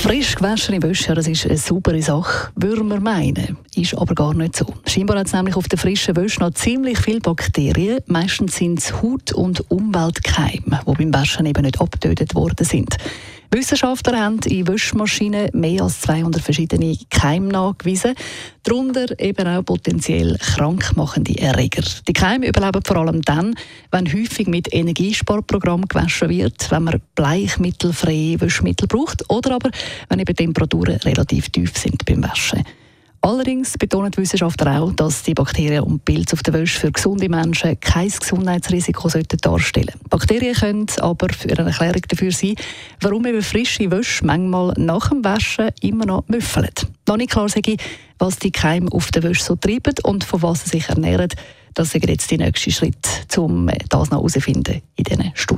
Frisch gewaschene Wäsche, das ist eine super Sache, würde man meinen. Ist aber gar nicht so. Scheinbar hat es nämlich auf der frischen Wäsche noch ziemlich viele Bakterien. Meistens sind es Haut- und Umweltkeime, die beim Waschen eben nicht abgetötet worden sind. Wissenschaftler haben in Wäschmaschinen mehr als 200 verschiedene Keime nachgewiesen, darunter eben auch potenziell krankmachende Erreger. Die Keime überleben vor allem dann, wenn häufig mit Energiesparprogrammen gewaschen wird, wenn man bleichmittelfreie Wäschmittel braucht oder aber wenn eben Temperaturen relativ tief sind beim Waschen. Allerdings betonen die Wissenschaftler auch, dass die Bakterien und Pilze auf der Wäsche für gesunde Menschen kein Gesundheitsrisiko darstellen sollten. Bakterien können aber für eine Erklärung dafür sein, warum eben frische Wäsche manchmal nach dem Waschen immer noch müffeln. Noch nicht klar ich, was die Keime auf der Wäsche so treiben und von was sie sich ernähren. Das ist jetzt der nächste Schritt, um das noch herauszufinden in diesen Studien.